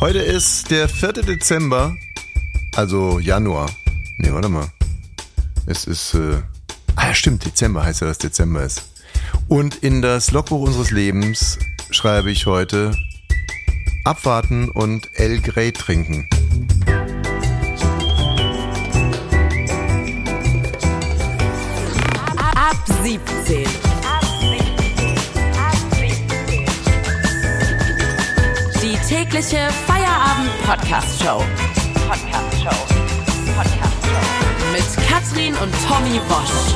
Heute ist der 4. Dezember, also Januar. Nee, warte mal. Es ist, äh, ah stimmt, Dezember heißt ja, dass Dezember ist. Und in das Logbuch unseres Lebens schreibe ich heute abwarten und El Grey trinken. Ab 17. tägliche Feierabend-Podcast-Show. Podcast-Show. Podcast-Show. Mit Katrin und Tommy Bosch.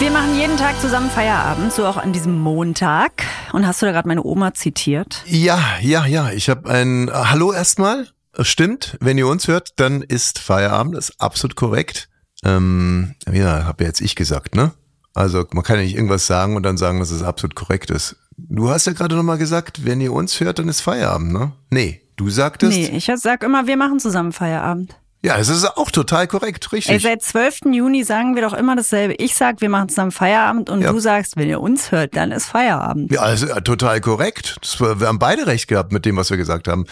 Wir machen jeden Tag zusammen Feierabend, so auch an diesem Montag. Und hast du da gerade meine Oma zitiert? Ja, ja, ja. Ich habe ein Hallo erstmal. Stimmt, wenn ihr uns hört, dann ist Feierabend, das ist absolut korrekt. Ähm, ja, habe jetzt ich gesagt, ne? Also man kann ja nicht irgendwas sagen und dann sagen, dass es absolut korrekt ist. Du hast ja gerade nochmal gesagt, wenn ihr uns hört, dann ist Feierabend, ne? Nee, du sagtest. Nee, ich sag immer, wir machen zusammen Feierabend. Ja, es ist auch total korrekt, richtig. Ey, seit 12. Juni sagen wir doch immer dasselbe. Ich sag, wir machen zusammen Feierabend und Ja. du sagst, wenn ihr uns hört, dann ist Feierabend. Ja, also äh, total korrekt. War- wir haben beide recht gehabt mit dem, was wir gesagt haben.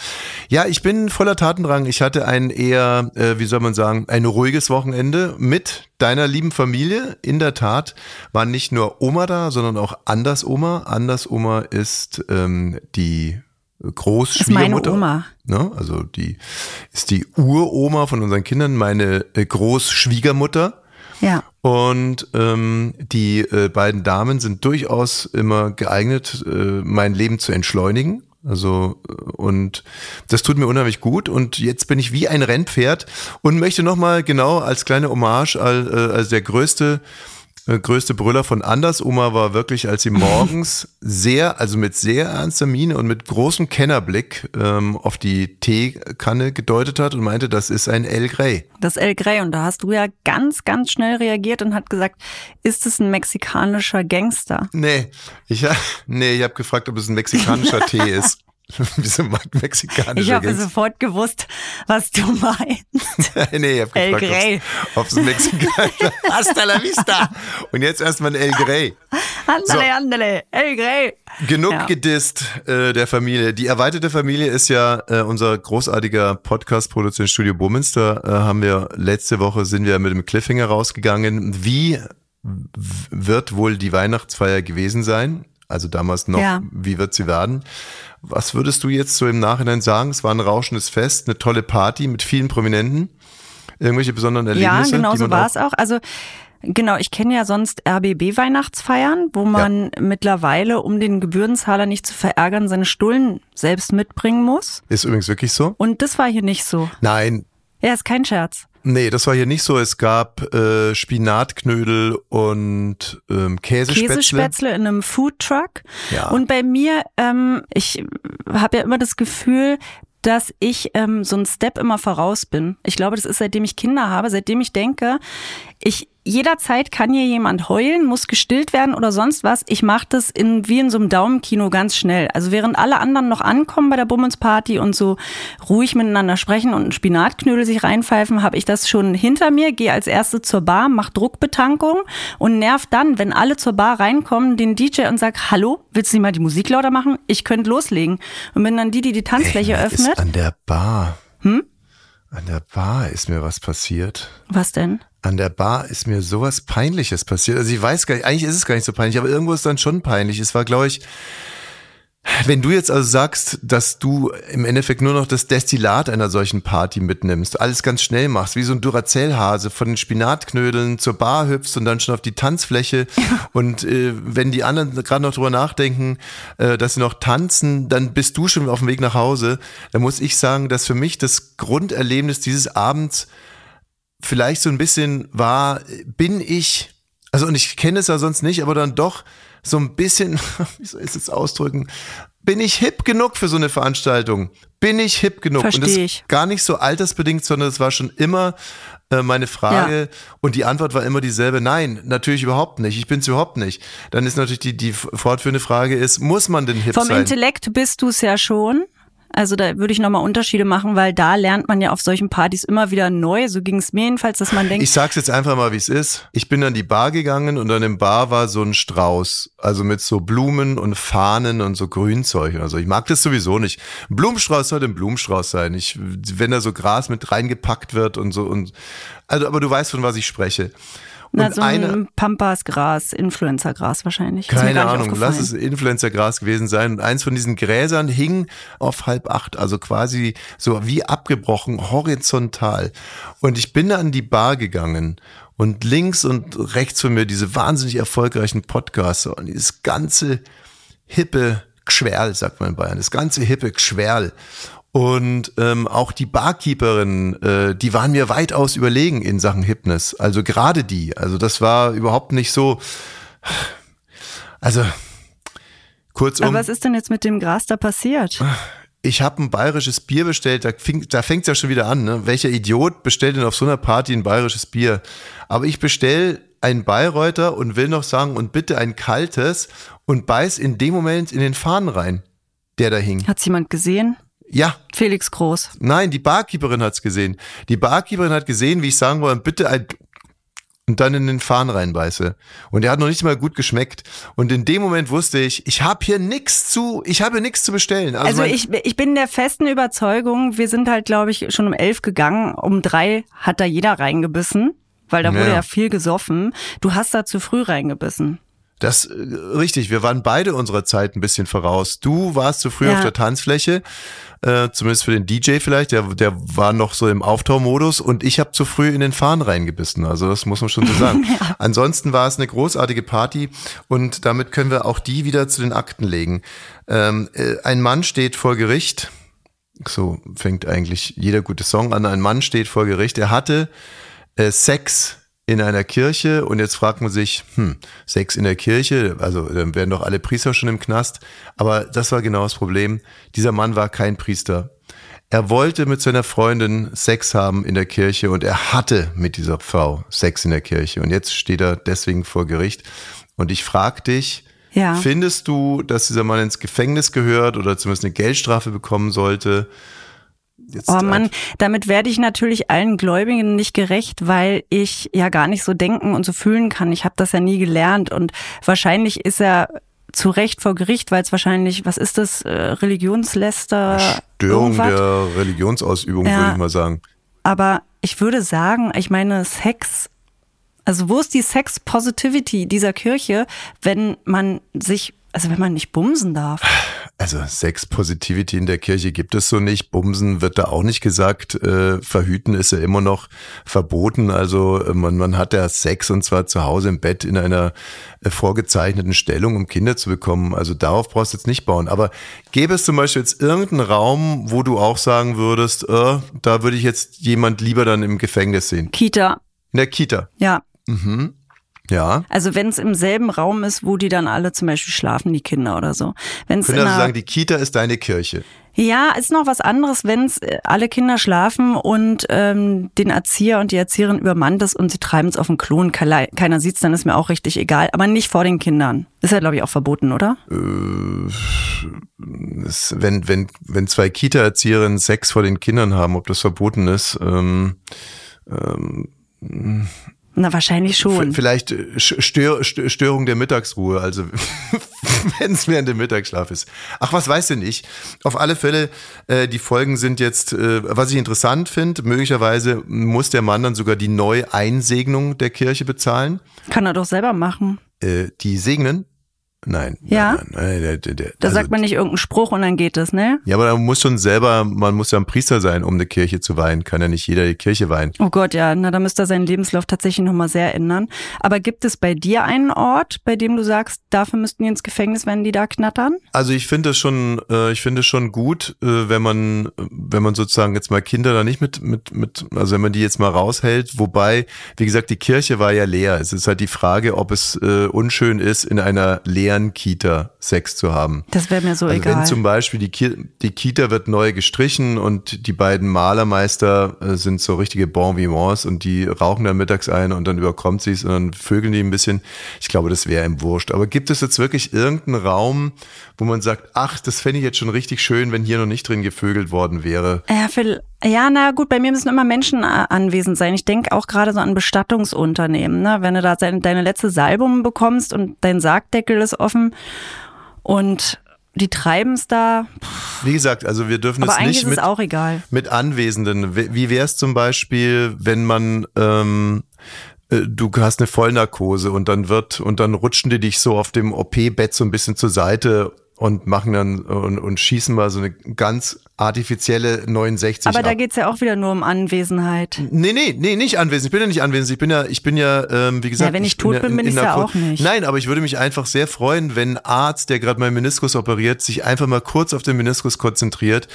Ja, ich bin voller Tatendrang. Ich hatte ein eher, äh, wie soll man sagen, ein ruhiges Wochenende mit deiner lieben Familie. In der Tat waren nicht nur Oma da, sondern auch Anders Oma. Anders Oma ist ähm, die Großschwiegermutter. Ist meine Oma. Ne? Also die ist die Uroma von unseren Kindern, meine äh, Großschwiegermutter. Ja. Und ähm, die äh, beiden Damen sind durchaus immer geeignet, äh, mein Leben zu entschleunigen. Also äh, und das tut mir unheimlich gut. Und jetzt bin ich wie ein Rennpferd und möchte nochmal genau als kleine Hommage, al- äh, als der größte äh, größte Brüller von Anders Oma war wirklich, als sie morgens sehr, also mit sehr ernster Miene und mit großem Kennerblick ähm, auf die Teekanne gedeutet hat und meinte, das ist ein El Grey. Das El Grey. Und da hast du ja ganz, ganz schnell reagiert und hat gesagt, ist es ein mexikanischer Gangster? Nee, ich, nee, ich habe gefragt, ob es ein mexikanischer Tee ist. Wieso mag Ich mexikanischer habe sofort gewusst, was du meinst. nee, ich habe El gefragt, Grey. ob es ein mexikanischer Hasta la vista. Und jetzt erstmal ein El Grey. Andale, andale, El Grey. Genug Ja. gedisst äh, der Familie. Die erweiterte Familie ist ja äh, unser großartiger Podcast-Produzent Studio Bummünster. Äh, haben wir letzte Woche sind wir mit dem Cliffhanger rausgegangen. Wie wird wohl die Weihnachtsfeier gewesen sein? Also damals noch, Ja. wie wird sie werden? Was würdest du jetzt so im Nachhinein sagen? Es war ein rauschendes Fest, eine tolle Party mit vielen Prominenten. Irgendwelche besonderen Ja, Erlebnisse? genau die so war es auch. Also genau, ich kenne ja sonst RBB-Weihnachtsfeiern, wo man mittlerweile, um den Gebührenzahler nicht zu verärgern, seine Stullen selbst mitbringen muss. Ist übrigens wirklich so? Und das war hier nicht so. Nein, Ja, ist kein Scherz. Nee, das war hier nicht so. Es gab äh, Spinatknödel und ähm, Käsespätzle. Käsespätzle in einem Foodtruck. Ja. Und bei mir, ähm, ich habe ja immer das Gefühl, dass ich ähm, so ein Step immer voraus bin. Ich glaube, das ist seitdem ich Kinder habe, seitdem ich denke, ich jederzeit kann hier jemand heulen, muss gestillt werden oder sonst was. Ich mache das in, wie in so einem Daumenkino ganz schnell. Also während alle anderen noch ankommen bei der Bummensparty und so ruhig miteinander sprechen und einen Spinatknödel sich reinpfeifen, habe ich das schon hinter mir, gehe als erste zur Bar, mach Druckbetankung und nerv dann, wenn alle zur Bar reinkommen, den DJ und sag, hallo, willst du nicht mal die Musik lauter machen? Ich könnte loslegen. Und bin dann die, die die Tanzfläche Ey, öffnet. Ist an der Bar. Hm? An der Bar ist mir was passiert. Was denn? An der Bar ist mir sowas Peinliches passiert. Also ich weiß gar nicht, eigentlich ist es gar nicht so peinlich, aber irgendwo ist dann schon peinlich. Es war, glaube ich, wenn du jetzt also sagst, dass du im Endeffekt nur noch das Destillat einer solchen Party mitnimmst, alles ganz schnell machst, wie so ein Duracell-Hase, von den Spinatknödeln zur Bar hüpfst und dann schon auf die Tanzfläche und äh, wenn die anderen gerade noch drüber nachdenken, äh, dass sie noch tanzen, dann bist du schon auf dem Weg nach Hause. Da muss ich sagen, dass für mich das Grunderlebnis dieses Abends vielleicht so ein bisschen war, bin ich, also und ich kenne es ja sonst nicht, aber dann doch so ein bisschen, wie soll ich es jetzt ausdrücken, bin ich hip genug für so eine Veranstaltung? Bin ich hip genug? und das Versteh ich. gar nicht so altersbedingt, sondern es war schon immer äh, meine Frage und die Antwort war immer dieselbe. Nein, natürlich überhaupt nicht. Ich bin's überhaupt nicht. Dann ist natürlich die, die fortführende Frage ist, muss man denn hip Vom sein? Intellekt bist du es ja schon. Also da würde ich nochmal Unterschiede machen, weil da lernt man ja auf solchen Partys immer wieder neu. So ging es mir jedenfalls, dass man denkt. Ich sag's jetzt einfach mal, wie es ist. Ich bin an die Bar gegangen und an dem Bar war so ein Strauß. Also mit so Blumen und Fahnen und so Grünzeug oder so. Ich mag das sowieso nicht. Ein Blumenstrauß sollte ein Blumenstrauß sein. Ich, wenn da so Gras mit reingepackt wird und so und, also, aber du weißt, von was ich spreche. Na, Und so ein Pampasgras, Influencergras wahrscheinlich. Keine Ahnung, lass es. Influencer-Gras gewesen sein. Und eins von diesen Gräsern hing auf halb acht, also quasi so wie abgebrochen, horizontal. Und ich bin an die Bar gegangen und links und rechts von mir diese wahnsinnig erfolgreichen Podcaster und dieses ganze hippe Gschwerl, sagt man in Bayern, das ganze hippe Gschwerl. Und ähm, auch die Barkeeperin, äh, die waren mir weitaus überlegen in Sachen Hipness. Also gerade die. Also das war überhaupt nicht so. Also kurzum. Aber was ist denn jetzt mit dem Gras da passiert? Ich habe ein bayerisches Bier bestellt, da, fing, da fängt's ja schon wieder an. Ne? Welcher Idiot bestellt denn auf so einer Party ein bayerisches Bier? Aber ich bestell ein Bayreuther und will noch sagen, und bitte ein kaltes und beiß in dem Moment in den Fahnen rein, der da hing. Hat's jemand gesehen? Ja, Felix Groß. nein, die Barkeeperin hat's gesehen. Die Barkeeperin hat gesehen, wie ich sagen wollte, bitte ein und dann in den Fahnen reinbeiße. Und der hat noch nicht mal gut geschmeckt. Und in dem Moment wusste ich, ich habe hier nichts zu, ich habe hier nichts zu bestellen. Also mein- ich, ich bin der festen Überzeugung, wir sind halt, glaube ich, schon um elf gegangen. Um drei hat da jeder reingebissen, weil da wurde Ja. ja viel gesoffen. Du hast da zu früh reingebissen. Das äh, richtig, wir waren beide unserer Zeit ein bisschen voraus. Du warst zu früh Ja. auf der Tanzfläche, äh, zumindest für den DJ vielleicht, der, der war noch so im Auftaumodus und ich habe zu früh in den Fahnen reingebissen. Also das muss man schon so sagen. Ansonsten war es eine großartige Party und damit können wir auch die wieder zu den Akten legen. Ähm, äh, ein Mann steht vor Gericht. So fängt eigentlich jeder gute Song an. Ein Mann steht vor Gericht. Er hatte äh, Sex in einer Kirche und jetzt fragt man sich, hm, Sex in der Kirche, also dann werden doch alle Priester schon im Knast. Aber das war genau das Problem. Dieser Mann war kein Priester. Er wollte mit seiner Freundin Sex haben in der Kirche und er hatte mit dieser Frau Sex in der Kirche. Und jetzt steht er deswegen vor Gericht. Und ich frage dich, Ja. findest du, dass dieser Mann ins Gefängnis gehört oder zumindest eine Geldstrafe bekommen sollte? Jetzt Oh Mann, damit werde ich natürlich allen Gläubigen nicht gerecht, weil ich ja gar nicht so denken und so fühlen kann. Ich habe das ja nie gelernt und wahrscheinlich ist er zu Recht vor Gericht, weil es wahrscheinlich, was ist das, äh, Religionsläster? Störung der Religionsausübung, Ja. würde ich mal sagen. Aber ich würde sagen, ich meine, Sex, also wo ist die Sex-Positivity dieser Kirche, wenn man sich, also wenn man nicht bumsen darf? Also Sex Positivity in der Kirche gibt es so nicht. Bumsen wird da auch nicht gesagt. Äh, verhüten ist ja immer noch verboten. Also äh, man, man hat ja Sex und zwar zu Hause im Bett in einer äh, vorgezeichneten Stellung, um Kinder zu bekommen. Also darauf brauchst du jetzt nicht bauen. Aber gäbe es zum Beispiel jetzt irgendeinen Raum, wo du auch sagen würdest, äh, da würde ich jetzt jemand lieber dann im Gefängnis sehen? Kita, In der Kita. ja. Ja. Also wenn es im selben Raum ist, wo die dann alle zum Beispiel schlafen, die Kinder oder so. Wenn es Ich in würde also sagen, die Kita ist deine Kirche. ja, ist noch was anderes, wenn es alle Kinder schlafen und ähm, den Erzieher und die Erzieherin übermannt ist und sie treiben es auf den Klo und keiner, sieht's, dann ist mir auch richtig egal. Aber nicht vor den Kindern. Ist ja, glaube ich, auch verboten, oder? es, wenn, wenn, wenn zwei Kita-Erzieherinnen Sex vor den Kindern haben, ob das verboten ist, ähm, Na, wahrscheinlich schon. v- vielleicht äh, Stör, Stör- Störung der Mittagsruhe, also wenn es während dem Mittagsschlaf ist. Ach, was weiß denn ich? Auf alle Fälle, äh, die Folgen sind jetzt, äh, was ich interessant finde, möglicherweise muss der Mann dann sogar die Neueinsegnung der Kirche bezahlen. Kann er doch selber machen. Äh, die segnen? Nein. Ja? Nein, nein, nein, der, der, Da also sagt man nicht irgendeinen Spruch und dann geht es, ne? Ja, aber da muss schon selber, man muss ja ein Priester sein, um eine Kirche zu weihen. Kann ja nicht jeder die Kirche weihen. Oh Gott, ja, na, da müsste er seinen Lebenslauf tatsächlich nochmal sehr ändern. Aber gibt es bei dir einen Ort, bei dem du sagst, dafür müssten die ins Gefängnis, wenn die da knattern? Also ich finde es schon, äh, ich finde es schon gut, äh, wenn man, wenn man sozusagen jetzt mal Kinder da nicht mit, mit, mit, also wenn man die jetzt mal raushält. Wobei, wie gesagt, die Kirche war ja leer. Es ist halt die Frage, ob es äh, unschön ist, in einer leeren deren Kita Sex zu haben. Das wäre mir so also egal. Wenn zum Beispiel die, Ki die Kita wird neu gestrichen und die beiden Malermeister äh, sind so richtige Bon Vivants und die rauchen dann mittags ein und dann überkommt sie es und dann vögeln die ein bisschen. Ich glaube, das wäre ihm wurscht. Aber gibt es jetzt wirklich irgendeinen Raum, wo man sagt, ach, das fände ich jetzt schon richtig schön, wenn hier noch nicht drin gevögelt worden wäre? Ja, für, ja, na gut, bei mir müssen immer Menschen äh, anwesend sein. Ich denke auch gerade so an Bestattungsunternehmen. Ne? Wenn du da deine, deine letzte Salbung bekommst und dein Sargdeckel ist offen und die treiben es da. Wie gesagt, also wir dürfen Aber es nicht ist es mit, auch egal. mit Anwesenden. Wie wie wäre es zum Beispiel, wenn man ähm, äh, du hast eine Vollnarkose und dann wird und dann rutschen die dich so auf dem OP-Bett so ein bisschen zur Seite und machen dann und, und schießen mal so eine ganz artifizielle 69 Aber ab. da geht's ja auch wieder nur um Anwesenheit. Nee, nee, nee, nicht anwesend. Ich bin ja nicht anwesend. Ich bin ja, ich bin ja, ähm, wie gesagt. Ja, wenn ich bin tot bin, bin ich's ja Narko- auch nicht. Nein, aber ich würde mich einfach sehr freuen, wenn ein Arzt, der gerade meinen Meniskus operiert, sich einfach mal kurz auf den Meniskus konzentriert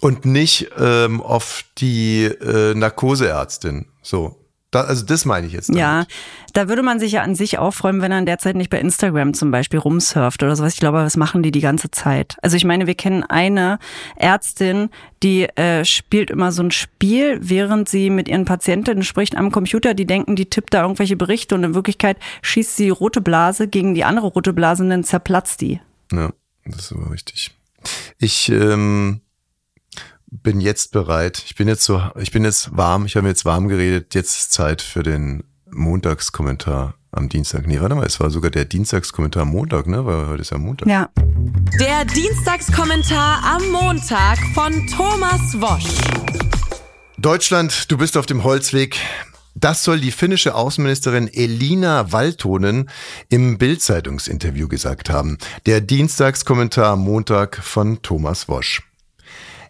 und nicht ähm, auf die äh, Narkoseärztin. So. Da, also das meine ich jetzt. damit. Ja, da würde man sich ja an sich auch freuen, wenn er in der Zeit nicht bei Instagram zum Beispiel rumsurft oder sowas. Ich glaube, das machen die die ganze Zeit. Also ich meine, wir kennen eine Ärztin, die äh, spielt immer so ein Spiel, während sie mit ihren Patientinnen spricht am Computer. Die denken, die tippt da irgendwelche Berichte und in Wirklichkeit schießt sie rote Blase gegen die andere rote Blase und dann zerplatzt die. Ja, das ist aber richtig. Ich ähm, bin jetzt bereit. Ich bin jetzt so, ich bin jetzt warm. Ich habe mir jetzt warm geredet. Jetzt ist Zeit für den Montagskommentar am Dienstag. Nee, warte mal, es war sogar der Dienstagskommentar am Montag, ne? Weil heute ist ja Montag. Ja. Der Dienstagskommentar am Montag von Thomas Wosch. Deutschland, du bist auf dem Holzweg. Das soll die finnische Außenministerin Elina Valtonen im Bild-Zeitungsinterview gesagt haben. Der Dienstagskommentar am Montag von Thomas Wosch.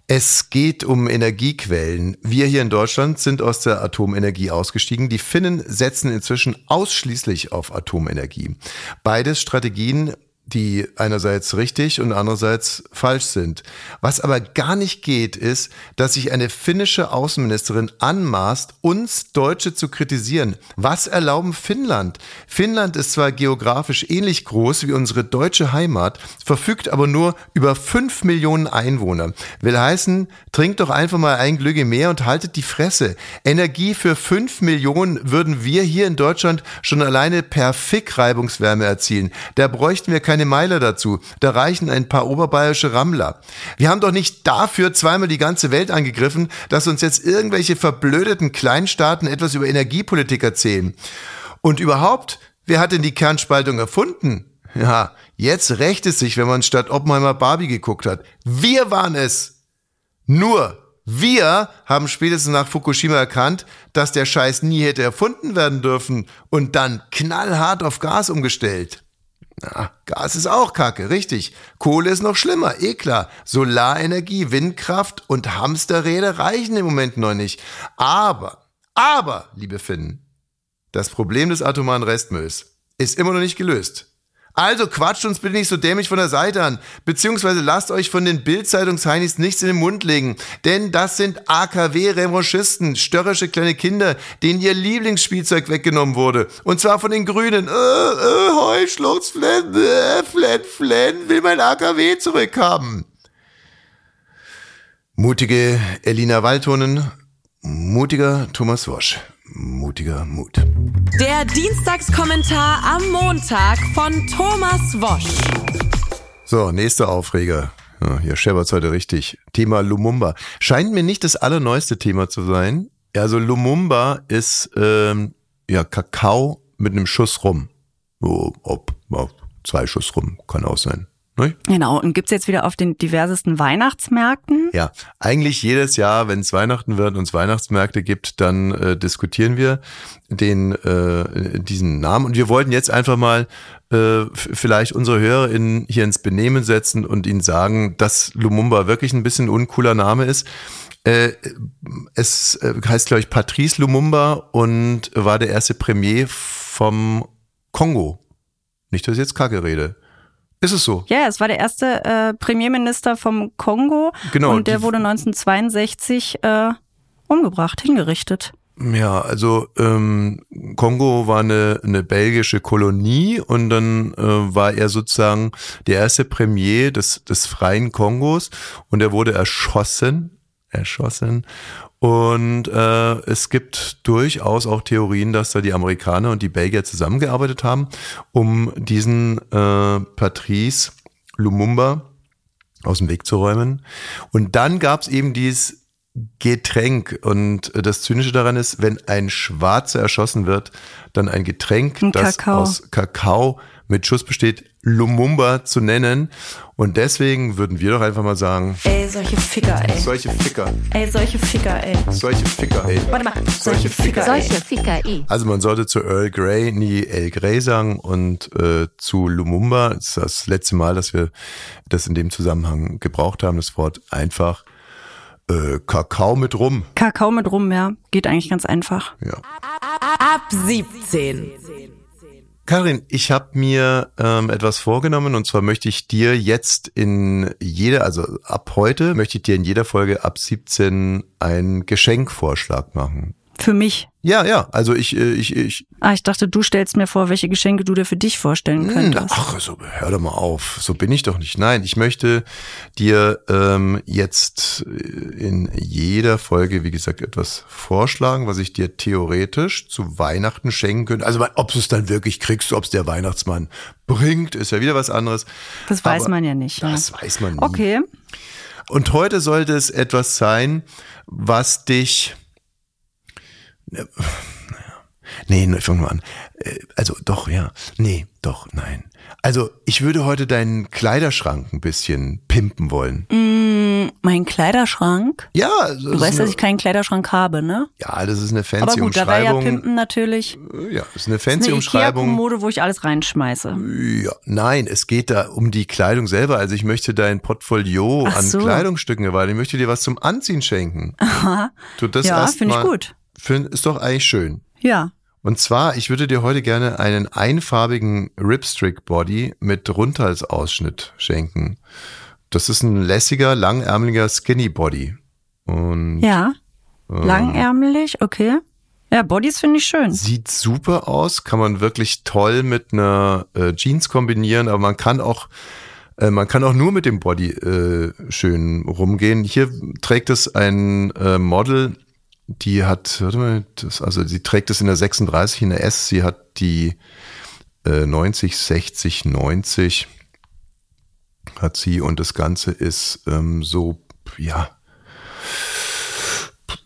Es geht um Energiequellen. Wir hier in Deutschland sind aus der Atomenergie ausgestiegen. Die Finnen setzen inzwischen ausschließlich auf Atomenergie. Beides Strategien, die einerseits richtig und andererseits falsch sind. Was aber gar nicht geht, ist, dass sich eine finnische Außenministerin anmaßt, uns Deutsche zu kritisieren. Was erlauben Finnland? Finnland ist zwar geografisch ähnlich groß wie unsere deutsche Heimat, verfügt aber nur über fünf Millionen Einwohner. Will heißen, trinkt doch einfach mal ein Glück mehr und haltet die Fresse. Energie für fünf Millionen würden wir hier in Deutschland schon alleine per Fick-Reibungswärme erzielen. Da bräuchten wir keine Meiler dazu. Da reichen ein paar oberbayerische Rammler. Wir haben doch nicht dafür zweimal die ganze Welt angegriffen, dass uns jetzt irgendwelche verblödeten Kleinstaaten etwas über Energiepolitik erzählen. Und überhaupt, wer hat denn die Kernspaltung erfunden? Ja, jetzt rächt es sich, wenn man statt Oppenheimer Barbie geguckt hat. Wir waren es. Nur wir haben spätestens nach Fukushima erkannt, dass der Scheiß nie hätte erfunden werden dürfen und dann knallhart auf Gas umgestellt. Na, Gas ist auch Kacke, richtig. Kohle ist noch schlimmer, eh klar. Solarenergie, Windkraft und Hamsterräder reichen im Moment noch nicht. Aber, aber, liebe Finnen, das Problem des atomaren Restmülls ist immer noch nicht gelöst. Also quatscht uns bitte nicht so dämlich von der Seite an, beziehungsweise lasst euch von den Bild-Zeitungsheinis nichts in den Mund legen, denn das sind AKW-Revanchisten, störrische kleine Kinder, denen ihr Lieblingsspielzeug weggenommen wurde. Und zwar von den Grünen. Äh, äh, Heuschlutz, Flenn, äh, Flenn, Flenn, will mein AKW zurückhaben. Mutige Elina Waldtonen, mutiger Thomas Wosch, mutiger Mut. Der Dienstagskommentar am Montag von Thomas Wosch. So, nächster Aufreger. Ja, hier scheppert's heute richtig. Thema Lumumba. Scheint mir nicht das allerneueste Thema zu sein. Also Lumumba ist ähm, ja Kakao mit einem Schuss rum. Oh, ob, ob, zwei Schuss rum, kann auch sein. Ne? Genau. Und gibt's jetzt wieder auf den diversesten Weihnachtsmärkten? Ja, eigentlich jedes Jahr, wenn es Weihnachten wird und es Weihnachtsmärkte gibt, dann äh, diskutieren wir den äh, diesen Namen und wir wollten jetzt einfach mal äh, vielleicht unsere HörerInnen hier ins Benehmen setzen und ihnen sagen, dass Lumumba wirklich ein bisschen ein uncooler Name ist. Äh, es äh, heißt, glaube ich, Patrice Lumumba und war der erste Premier vom Kongo. Nicht, dass ich jetzt Kacke rede. Ist es so? Ja, es war der erste äh, Premierminister vom Kongo. Genau, Und der wurde 1962 äh, umgebracht, hingerichtet. Ja, also ähm, Kongo war eine, eine belgische Kolonie und dann äh, war er sozusagen der erste Premier des, des freien Kongos und er wurde erschossen, erschossen. Und äh, es gibt durchaus auch Theorien, dass da die Amerikaner und die Belgier zusammengearbeitet haben, um diesen äh, Patrice Lumumba aus dem Weg zu räumen. Und dann gab es eben dieses Getränk. Und das Zynische daran ist, wenn ein Schwarzer erschossen wird, dann ein Getränk, Ein das aus Kakao mit Schuss besteht, Lumumba zu nennen. Und deswegen würden wir doch einfach mal sagen, Ey, solche Ficker, ey. solche Ficker, Ey, solche Ficker, ey. solche Ficker, ey. Warte mal, Solche Ficker, ey. Solche Ficker, eh. Also man sollte zu Earl Grey nie El Grey sagen und äh, zu Lumumba, das ist das letzte Mal, dass wir das in dem Zusammenhang gebraucht haben, das Wort einfach äh, Kakao mit Rum. Kakao mit rum, ja. Geht eigentlich ganz einfach. Ja. Ab 17. Karin, ich habe mir ähm, etwas vorgenommen und zwar möchte ich dir jetzt in jeder, also ab heute möchte ich dir in jeder Folge ab 17 einen Geschenkvorschlag machen. Für mich. Ja, ja, also ich, äh, ich, ich, Ah, ich dachte, du stellst mir vor, welche Geschenke du dir für dich vorstellen Hm, könntest. Ach, so, hör doch mal auf. So bin ich doch nicht. Nein, ich möchte dir ähm, jetzt äh, in jeder Folge, wie gesagt, etwas vorschlagen, was ich dir theoretisch zu Weihnachten schenken könnte. Also, ob du es dann wirklich kriegst, ob es der Weihnachtsmann bringt, ist ja wieder was anderes. Das weiß Aber man ja nicht. Ja. Das weiß man nie. Okay. Und heute sollte es etwas sein, was dich. Ne, Nee, ne, fangen wir an. Äh, Also doch, ja. Nee, doch, nein. Also ich würde heute deinen Kleiderschrank ein bisschen pimpen wollen. Mein Kleiderschrank. Ja, Du weißt, ist dass eine, ich keinen Kleiderschrank habe, ne? ja, das ist eine fancy Aber gut, da war ja Umschreibung. Pimpen natürlich. ja, das ist eine fancy ist eine Umschreibung. Ikea-Kommode, wo ich alles reinschmeiße. Ja, nein, es geht da um die Kleidung selber. Also ich möchte dein Portfolio Ach an so. Kleidungsstücken, weil ich möchte dir was zum Anziehen schenken. Du das Ja, finde ich mal- gut. Find, ist doch eigentlich schön. Ja. Und zwar, ich würde dir heute gerne einen einfarbigen Ripstrick Body mit Rundhalsausschnitt schenken. Das ist ein lässiger, langärmeliger Skinny Body. Und Ja. ähm, Langärmelig, okay. Ja, Bodies finde ich schön. sieht super aus, kann man wirklich toll mit einer äh, Jeans kombinieren, aber man kann auch äh, man kann auch nur mit dem Body äh, schön rumgehen. Hier trägt es ein äh, Model, die hat, warte mal, das, also sie trägt es in der 36 in der S, sie hat die äh, 90, 60, 90 hat sie und das Ganze ist ähm, so, ja,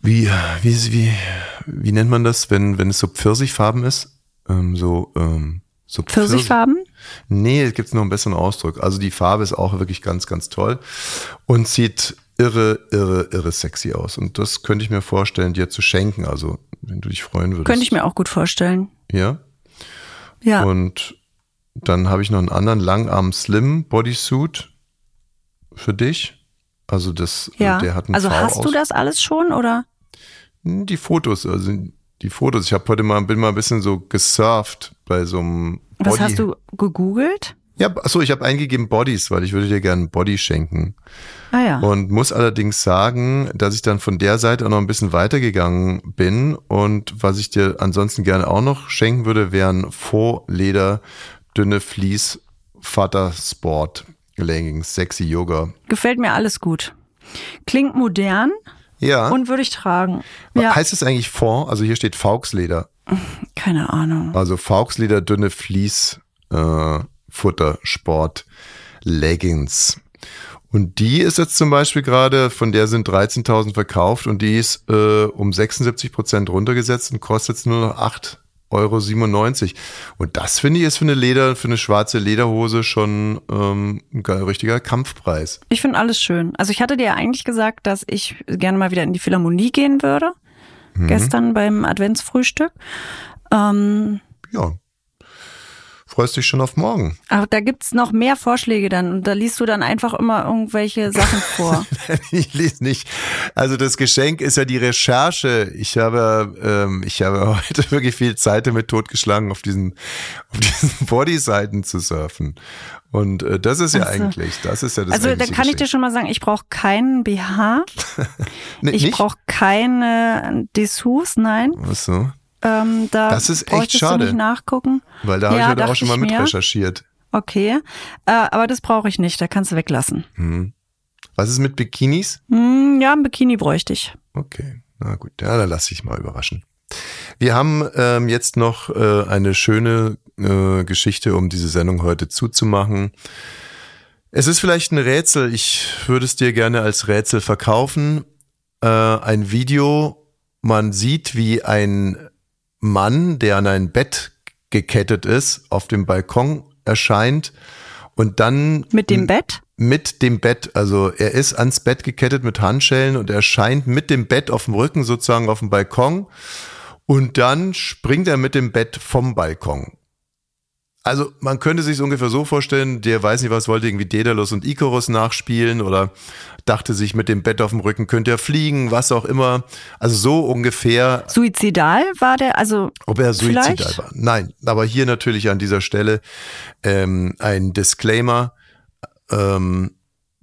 wie, wie, wie, wie nennt man das, wenn, wenn es so Pfirsichfarben ist? Ähm, so, ähm, so Pfirsich- Pfirsichfarben? Nee, es gibt noch einen besseren Ausdruck. Also die Farbe ist auch wirklich ganz, ganz toll und sieht irre, irre, irre sexy aus. Und das könnte ich mir vorstellen, dir zu schenken. Also, wenn du dich freuen würdest. Könnte ich mir auch gut vorstellen. Ja. Ja. Und dann habe ich noch einen anderen Langarm Slim Bodysuit für dich. Also das, ja. der hat einen also V hast du aus- das alles schon oder? Die Fotos, also die Fotos. Ich habe heute mal, bin mal ein bisschen so gesurft bei so einem Body. Was hast du gegoogelt? Ja, achso, ich habe eingegeben Bodies, weil ich würde dir gerne Body schenken. Ah ja. Und muss allerdings sagen, dass ich dann von der Seite auch noch ein bisschen weitergegangen bin. Und was ich dir ansonsten gerne auch noch schenken würde, wären Vorleder, dünne Vlies, Vater Sport, Leggings, sexy Yoga. Gefällt mir alles gut. Klingt modern Ja. und würde ich tragen. Ja, Heißt es eigentlich Fond? Also hier steht Fauxleder. keine Ahnung. Also Fauxleder, dünne Vlies, äh, Futter, Sport, Leggings. Und die ist jetzt zum Beispiel gerade, von der sind 13.000 verkauft und die ist äh, um 76 Prozent runtergesetzt und kostet jetzt nur noch 8,97 Euro. Und das finde ich ist für eine Leder, für eine schwarze Lederhose schon ähm, ein ge- richtiger Kampfpreis. Ich finde alles schön. Also ich hatte dir ja eigentlich gesagt, dass ich gerne mal wieder in die Philharmonie gehen würde. Gestern beim Adventsfrühstück. Ähm, Ja. Freust dich schon auf morgen. Aber da gibt's noch mehr Vorschläge dann und da liest du dann einfach immer irgendwelche Sachen vor. ich lese nicht. Also das Geschenk ist ja die Recherche. Ich habe, ähm, ich habe heute wirklich viel Zeit damit totgeschlagen, auf diesen, auf diesen Bodyseiten zu surfen. Und äh, das ist ja Ach so. eigentlich, das ist ja das Also da kann ich dir schon mal sagen, ich brauche keinen BH, Nee, ich brauche keine Dessous, nein. Ach so. Ähm, da Das ist echt schade. Du nicht nachgucken. Weil da habe Ja, ich heute auch schon mal ich mit mir. recherchiert. Okay, äh, aber das brauche ich nicht, da kannst du weglassen. Hm. Was ist mit Bikinis? Hm, ja, ein Bikini bräuchte ich. Okay, na gut, ja, dann lass dich mal überraschen. Wir haben ähm, jetzt noch äh, eine schöne äh, Geschichte, um diese Sendung heute zuzumachen. Es ist vielleicht ein Rätsel, ich würde es dir gerne als Rätsel verkaufen. Äh, ein Video, man sieht, wie ein Mann, der an ein Bett gekettet ist, auf dem Balkon erscheint und dann Mit dem Bett? mit dem Bett, also er ist ans Bett gekettet mit Handschellen und er scheint mit dem Bett auf dem Rücken sozusagen auf dem Balkon und dann springt er mit dem Bett vom Balkon. Also man könnte sich ungefähr so vorstellen, der weiß nicht was, wollte irgendwie Daedalus und Icarus nachspielen oder dachte sich mit dem Bett auf dem Rücken könnte er fliegen, was auch immer. Also so ungefähr Suizidal war der, also ob er suizidal Vielleicht? war. Nein, aber hier natürlich an dieser Stelle ähm, ein Disclaimer. Ähm,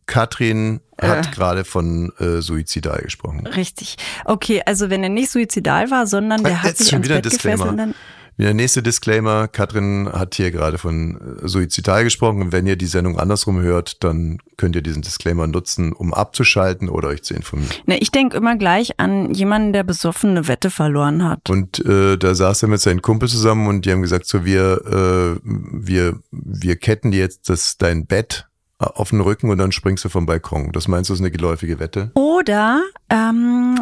Katrin hat Äh. gerade von äh, suizidal gesprochen. richtig. Okay, also wenn er nicht suizidal war, sondern der Äh, hat jetzt sich schon ans Bett Disclaimer. gefesselt, Der nächste Disclaimer, Katrin hat hier gerade von äh, suizidal gesprochen und wenn ihr die Sendung andersrum hört, dann könnt ihr diesen Disclaimer nutzen, um abzuschalten oder euch zu informieren. Ne, ich denke immer gleich an jemanden, der besoffen eine Wette verloren hat. Und äh, da saß er mit seinen Kumpel zusammen und die haben gesagt, so wir, äh, wir, wir ketten dir jetzt das, dein Bett auf den Rücken und dann springst du vom Balkon. Das meinst du, ist eine geläufige Wette? Oder, ähm,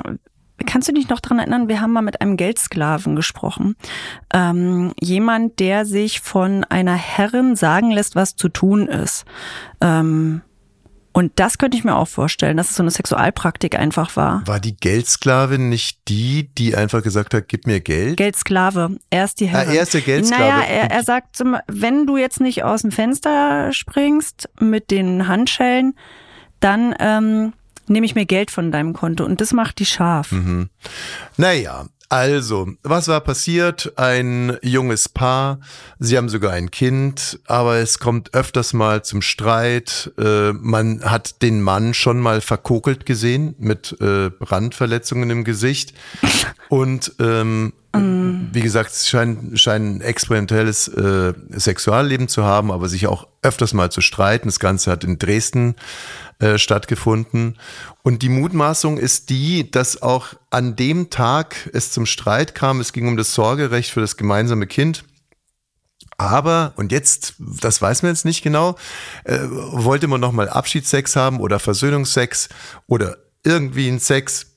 kannst du dich noch dran erinnern, wir haben mal mit einem Geldsklaven gesprochen. Ähm, jemand, der sich von einer Herrin sagen lässt, was zu tun ist. Ähm, und das könnte ich mir auch vorstellen, dass es so eine Sexualpraktik einfach war. War die Geldsklavin nicht die, die einfach gesagt hat, gib mir Geld? Geldsklave, er ist die Herrin. Ah, er ist der Geldsklave. Naja, er, er sagt, zum- wenn du jetzt nicht aus dem Fenster springst mit den Handschellen, dann ähm, nehme ich mir Geld von deinem Konto und das macht die scharf. Mhm. Naja, also, was war passiert? Ein junges Paar, sie haben sogar ein Kind, aber es kommt öfters mal zum Streit. Äh, man hat den Mann schon mal verkokelt gesehen mit äh, Brandverletzungen im Gesicht. Und ähm, wie gesagt, sie scheinen, scheinen ein experimentelles äh, Sexualleben zu haben, aber sich auch öfters mal zu streiten. Das Ganze hat in Dresden äh, stattgefunden. Und die Mutmaßung ist die, dass auch an dem Tag es zum Streit kam. Es ging um das Sorgerecht für das gemeinsame Kind. Aber, und jetzt, das weiß man jetzt nicht genau, äh, wollte man nochmal Abschiedssex haben oder Versöhnungsex oder irgendwie ein Sex.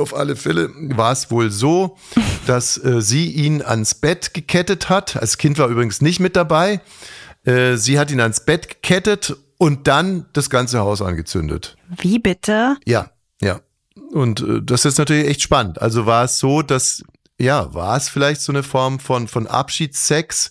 Auf alle Fälle war es wohl so, dass äh, sie ihn ans Bett gekettet hat. Das Kind war übrigens nicht mit dabei. Äh, sie hat ihn ans Bett gekettet und dann das ganze Haus angezündet. Wie bitte? Ja, ja. Und äh, das ist natürlich echt spannend. Also war es so, dass, ja, war es vielleicht so eine Form von, von Abschiedssex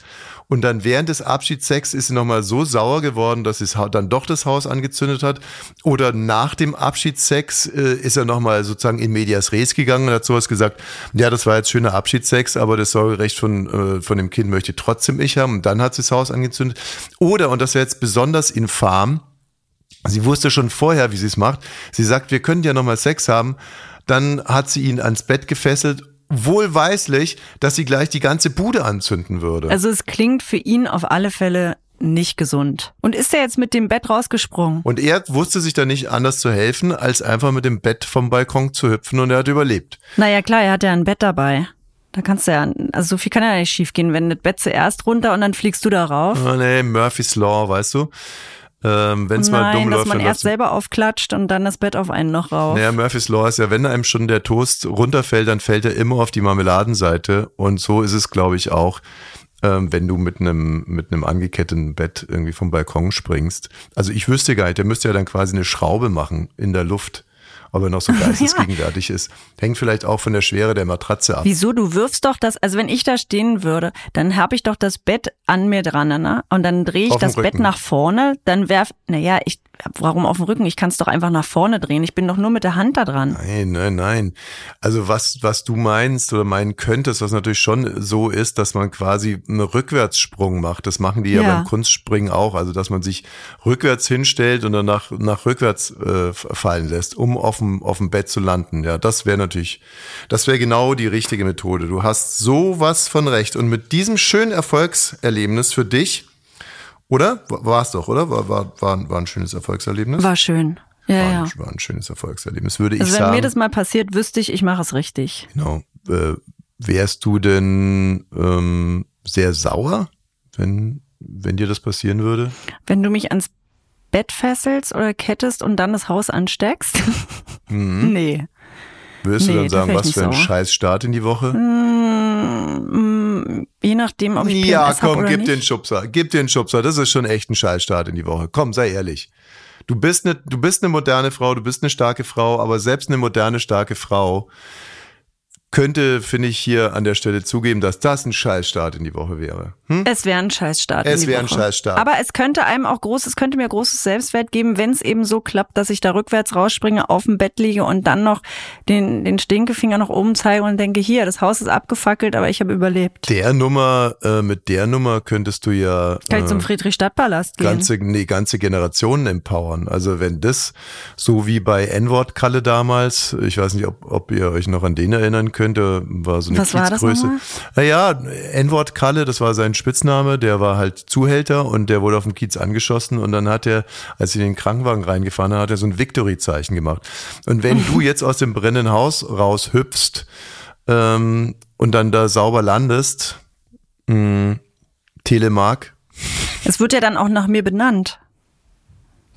und dann während des Abschiedssex ist sie nochmal so sauer geworden, dass sie dann doch das Haus angezündet hat. Oder nach dem Abschiedssex äh, ist er nochmal sozusagen in medias res gegangen und hat sowas gesagt, ja, das war jetzt schöner Abschiedssex, aber das Sorgerecht von, äh, von dem Kind möchte trotzdem ich haben. Und dann hat sie das Haus angezündet. Oder, und das wäre jetzt besonders infam, Sie wusste schon vorher, wie sie es macht. Sie sagt, wir können ja nochmal Sex haben. Dann hat sie ihn ans Bett gefesselt, wohlweislich, dass sie gleich die ganze Bude anzünden würde. Also es klingt für ihn auf alle Fälle nicht gesund. Und ist er jetzt mit dem Bett rausgesprungen? und er wusste sich da nicht anders zu helfen, als einfach mit dem Bett vom Balkon zu hüpfen und er hat überlebt. Naja, klar, er hat ja ein Bett dabei. Da kannst du ja, also so viel kann ja nicht schief gehen, wenn das Bett zuerst runter und dann fliegst du da rauf. Oh nee, Murphy's Law, weißt du? Ähm, Wenn es mal dumm Nein, dass läuft, man erst selber aufklatscht und dann das Bett auf einen noch rauf. Naja, Murphy's Law ist ja, wenn einem schon der Toast runterfällt, dann fällt er immer auf die Marmeladenseite. Und so ist es, glaube ich, auch, ähm, wenn du mit einem mit einem angeketteten Bett irgendwie vom Balkon springst. Also ich wüsste gar nicht, der müsste ja dann quasi eine Schraube machen in der Luft ob er noch so geistesgegenwärtig ist. Hängt vielleicht auch von der Schwere der Matratze ab. Wieso? Du wirfst doch das, also wenn ich da stehen würde, dann habe ich doch das Bett an mir dran, ne? Und dann drehe ich Auf das Bett nach vorne, dann werf, naja, ich, warum auf dem Rücken? Ich kann es doch einfach nach vorne drehen. Ich bin doch nur mit der Hand da dran. Nein, nein, nein. Also was, was du meinst oder meinen könntest, was natürlich schon so ist, dass man quasi einen Rückwärtssprung macht. Das machen die ja, Ja. beim Kunstspringen auch. Also dass man sich rückwärts hinstellt und dann nach, nach rückwärts äh, fallen lässt, um auf dem, auf dem Bett zu landen. Ja, das wäre natürlich, das wäre genau die richtige Methode. Du hast sowas von recht. Und mit diesem schönen Erfolgserlebnis für dich, oder? War es doch, oder? War, war, war, ein- war ein schönes Erfolgserlebnis? War schön. Ja, war, ja. ein, war ein schönes Erfolgserlebnis, würde ich Also wenn sagen. mir das mal passiert, wüsste ich, ich mache es richtig. Genau. Äh, wärst du denn ähm, sehr sauer, wenn, wenn dir das passieren würde? Wenn du mich ans Bett fesselst oder kettest und dann das Haus ansteckst? Nee. Würdest Nee, du dann da sagen, was für ein sauer. scheiß Start in die Woche? Mm, Je nachdem, ob ich PMS ja, komm, gib nicht. den Schubser. Gib den Schubser. Das ist schon echt ein Scheißstart in die Woche. Komm, sei ehrlich. Du bist eine, du bist eine moderne Frau, du bist eine starke Frau, aber selbst eine moderne, starke Frau könnte, finde ich, hier an der Stelle zugeben, dass das ein Scheißstart in die Woche wäre. Hm? Es wäre ein Scheißstart. Es wäre ein. Scheißstart. Aber es könnte einem auch groß, es könnte mir großes Selbstwert geben, wenn es eben so klappt, dass ich da rückwärts rausspringe, auf dem Bett liege und dann noch den, den Stinkefinger nach oben zeige und denke, hier, das Haus ist abgefackelt, aber ich habe überlebt. Der Nummer, äh, mit der Nummer könntest du ja Kann ich zum äh, Friedrichstadtpalast gehen? ganze, nee, ganze Generationen empowern. Also wenn das, so wie bei N-Wort-Kalle damals, ich weiß nicht, ob, ob ihr euch noch an den erinnern könnt, der war so eine Was war das Kiezgröße. Naja, N-Wort-Kalle, das war sein Spitzname, der war halt Zuhälter und der wurde auf dem Kiez angeschossen und dann hat er, als sie in den Krankenwagen reingefahren hat, hat er so ein Victory-Zeichen gemacht. Und wenn du jetzt aus dem brennenden Haus raushüpfst ähm, und dann da sauber landest, mh, Telemark, Es wird ja dann auch nach mir benannt.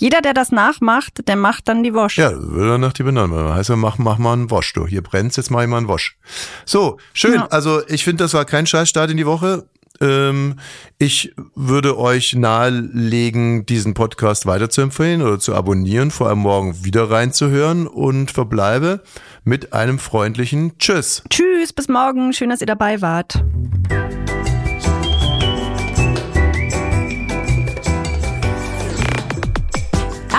Jeder, der das nachmacht, der macht dann die Wosch. Ja, würde dann nach dir benennen. Heißt ja, mach, mach mal einen Wosch, du. Hier brennt's, jetzt mach ich mal einen Wosch. So, schön. Ja. Also, ich finde, das war kein Scheißstart in die Woche. Ähm, ich würde euch nahelegen, diesen Podcast weiterzuempfehlen oder zu abonnieren, vor allem morgen wieder reinzuhören und verbleibe mit einem freundlichen Tschüss. Tschüss, bis morgen. Schön, dass ihr dabei wart.